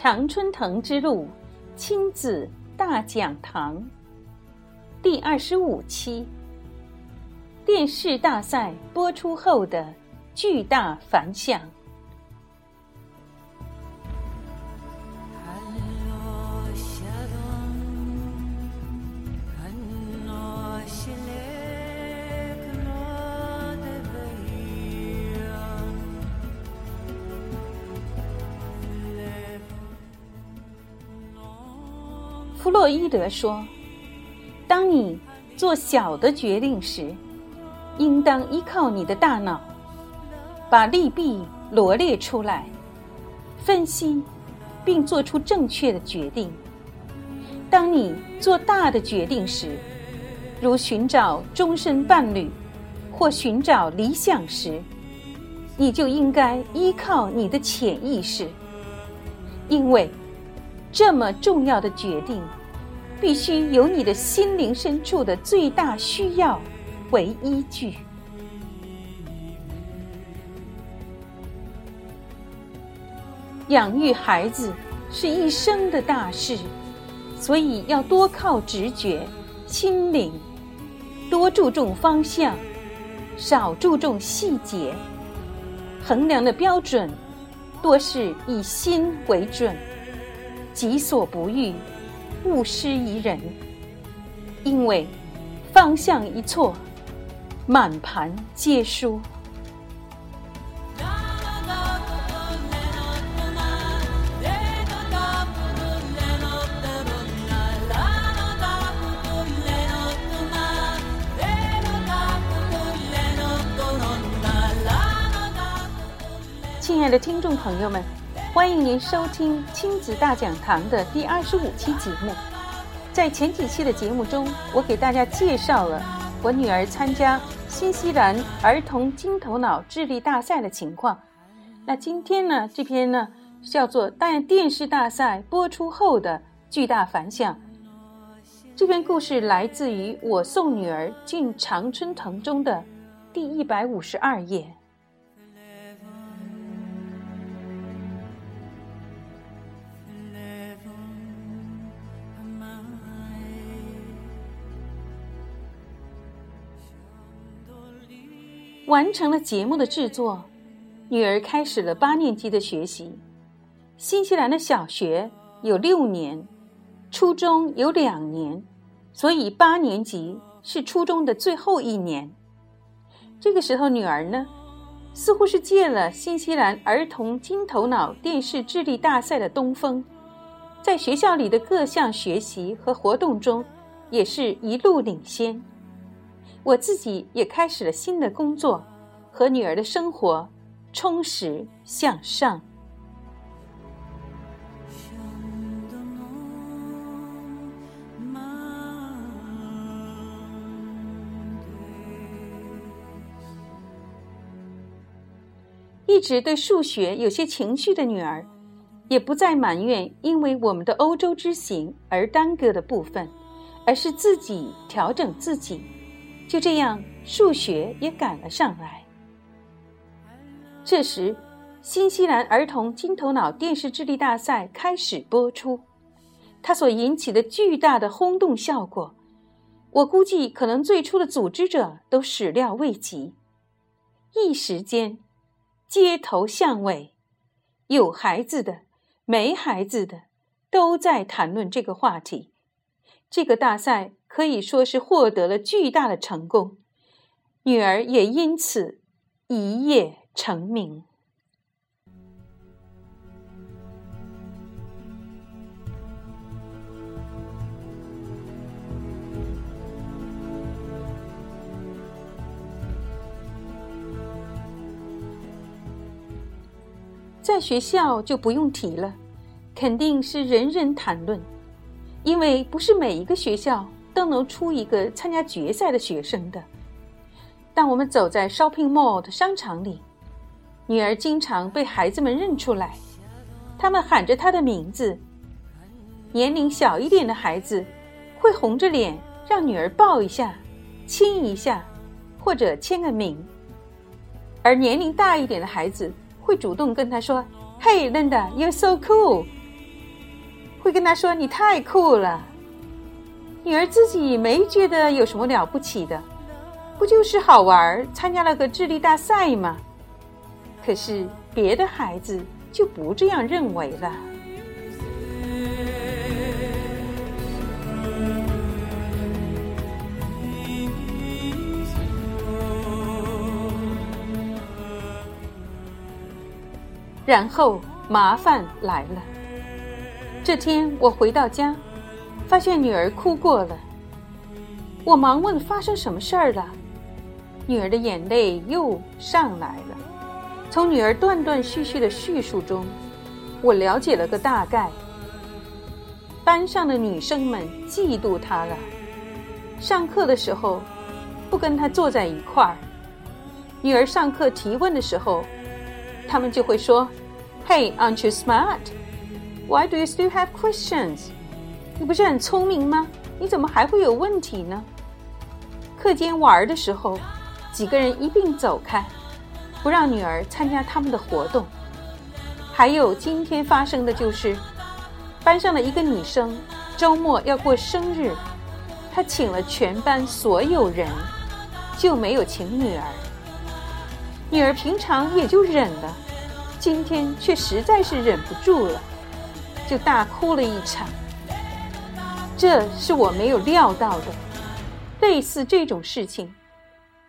常春藤之路亲子大讲堂第二十五期：电视大赛播出后的巨大反响。弗洛伊德说：“当你做小的决定时，应当依靠你的大脑，把利弊罗列出来，分析，并做出正确的决定。当你做大的决定时，如寻找终身伴侣或寻找理想时，你就应该依靠你的潜意识，因为这么重要的决定。”必须有你的心灵深处的最大需要为依据。养育孩子是一生的大事，所以要多靠直觉、心灵，多注重方向，少注重细节。衡量的标准多是以心为准，己所不欲。勿施于人，因为方向一错，满盘皆输。亲爱的听众朋友们。欢迎您收听亲子大讲堂的第二十五期节目。在前几期的节目中，我给大家介绍了我女儿参加新西兰儿童金头脑智力大赛的情况。那今天呢，这篇呢叫做“但电视大赛播出后的巨大反响”。这篇故事来自于《我送女儿进常春藤》中的第一百五十二页。完成了节目的制作，女儿开始了八年级的学习。新西兰的小学有六年，初中有两年，所以八年级是初中的最后一年。这个时候，女儿呢，似乎是借了新西兰儿童金头脑电视智力大赛的东风，在学校里的各项学习和活动中，也是一路领先。我自己也开始了新的工作，和女儿的生活充实向上。一直对数学有些情绪的女儿，也不再埋怨因为我们的欧洲之行而耽搁的部分，而是自己调整自己。就这样，数学也赶了上来。这时，新西兰儿童金头脑电视智力大赛开始播出，它所引起的巨大的轰动效果，我估计可能最初的组织者都始料未及。一时间，街头巷尾，有孩子的、没孩子的，都在谈论这个话题。这个大赛。可以说是获得了巨大的成功，女儿也因此一夜成名。在学校就不用提了，肯定是人人谈论，因为不是每一个学校。都能出一个参加决赛的学生的。当我们走在 shopping mall 的商场里，女儿经常被孩子们认出来，他们喊着她的名字。年龄小一点的孩子会红着脸让女儿抱一下、亲一下，或者签个名；而年龄大一点的孩子会主动跟她说：“Hey Linda, you're so cool。”会跟他说：“你太酷了。”女儿自己没觉得有什么了不起的，不就是好玩，参加了个智力大赛吗？可是别的孩子就不这样认为了。然后麻烦来了。这天我回到家，发现女儿哭过了。我忙问发生什么事儿了，女儿的眼泪又上来了。从女儿断断续续的叙述中，我了解了个大概。班上的女生们嫉妒她了，上课的时候不跟她坐在一块儿。女儿上课提问的时候。他们就会说：“Hey, aren't you smart? Why do you still have questions? 你不是很聪明吗？你怎么还会有问题呢？”课间玩的时候，几个人一并走开，不让女儿参加他们的活动。还有今天发生的就是，班上的一个女生周末要过生日，她请了全班所有人，就没有请女儿。女儿平常也就忍了，今天却实在是忍不住了，就大哭了一场。这是我没有料到的。类似这种事情，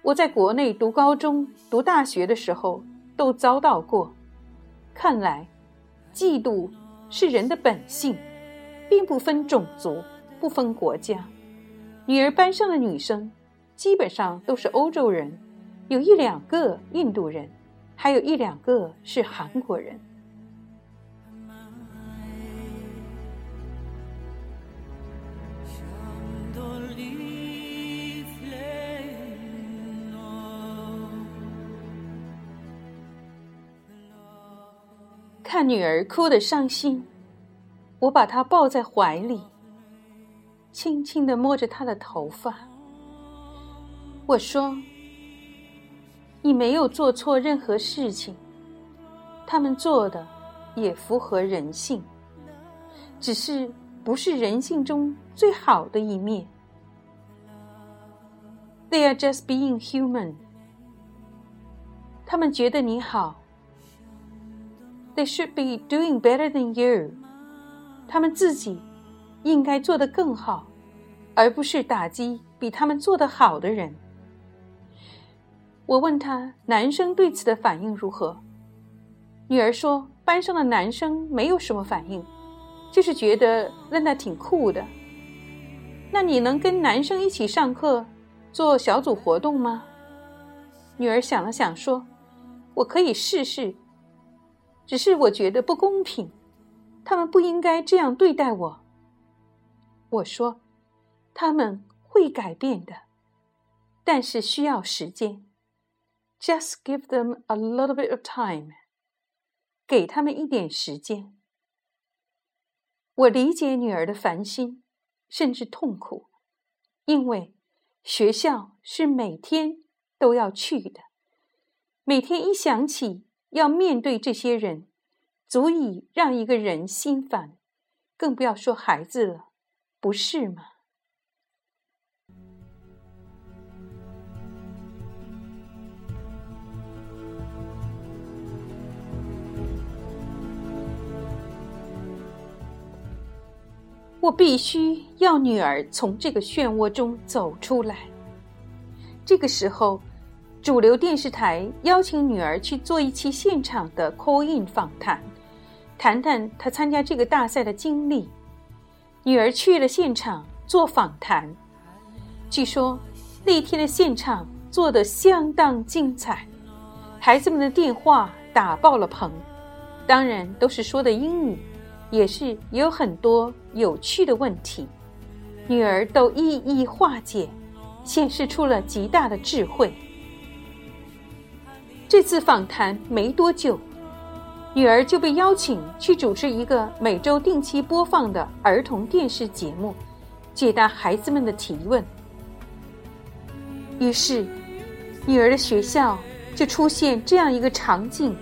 我在国内读高中、读大学的时候都遭到过。看来，嫉妒是人的本性，并不分种族，不分国家。女儿班上的女生，基本上都是欧洲人。有一两个印度人，还有一两个是韩国人。看女儿哭得伤心，我把她抱在怀里，轻轻的摸着她的头发，我说。你没有做错任何事情，他们做的也符合人性，只是不是人性中最好的一面。They are just being human。他们觉得你好。They should be doing better than you。他们自己应该做得更好，而不是打击比他们做得好的人。我问他，男生对此的反应如何？女儿说，班上的男生没有什么反应，就是觉得那那挺酷的。那你能跟男生一起上课，做小组活动吗？女儿想了想说：“我可以试试，只是我觉得不公平，他们不应该这样对待我。”我说：“他们会改变的，但是需要时间。” Just give them a little bit of time，给他们一点时间。我理解女儿的烦心，甚至痛苦，因为学校是每天都要去的，每天一想起要面对这些人，足以让一个人心烦，更不要说孩子了，不是吗？我必须要女儿从这个漩涡中走出来。这个时候，主流电视台邀请女儿去做一期现场的 call-in 访谈，谈谈她参加这个大赛的经历。女儿去了现场做访谈，据说那天的现场做得相当精彩，孩子们的电话打爆了棚，当然都是说的英语。也是有很多有趣的问题，女儿都一一化解，显示出了极大的智慧。这次访谈没多久，女儿就被邀请去主持一个每周定期播放的儿童电视节目，解答孩子们的提问。于是，女儿的学校就出现这样一个场景。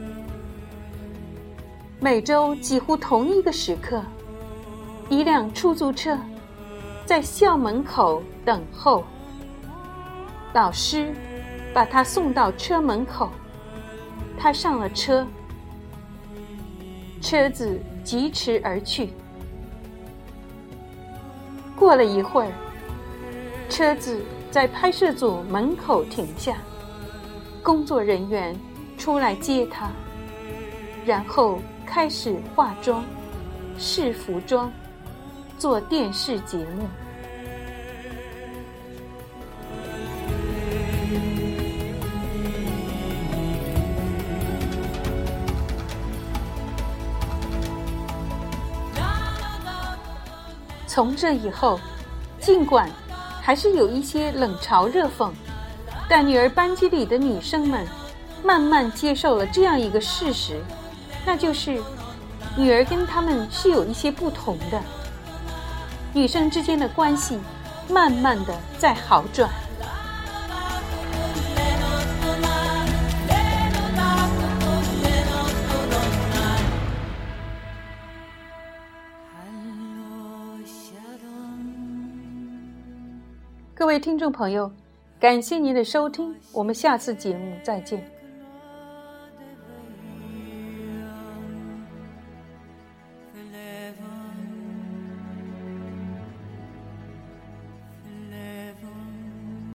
每周几乎同一个时刻，一辆出租车在校门口等候。老师把他送到车门口，他上了车，车子疾驰而去。过了一会儿，车子在拍摄组门口停下，工作人员出来接他，然后开始化妆、试服装。做电视节目。从这以后，尽管还是有一些冷嘲热讽，但女儿班级里的女生们慢慢接受了这样一个事实，那就是女儿跟他们是有一些不同的。女生之间的关系，慢慢的在好转。各位听众朋友，感谢您的收听，我们下次节目再见。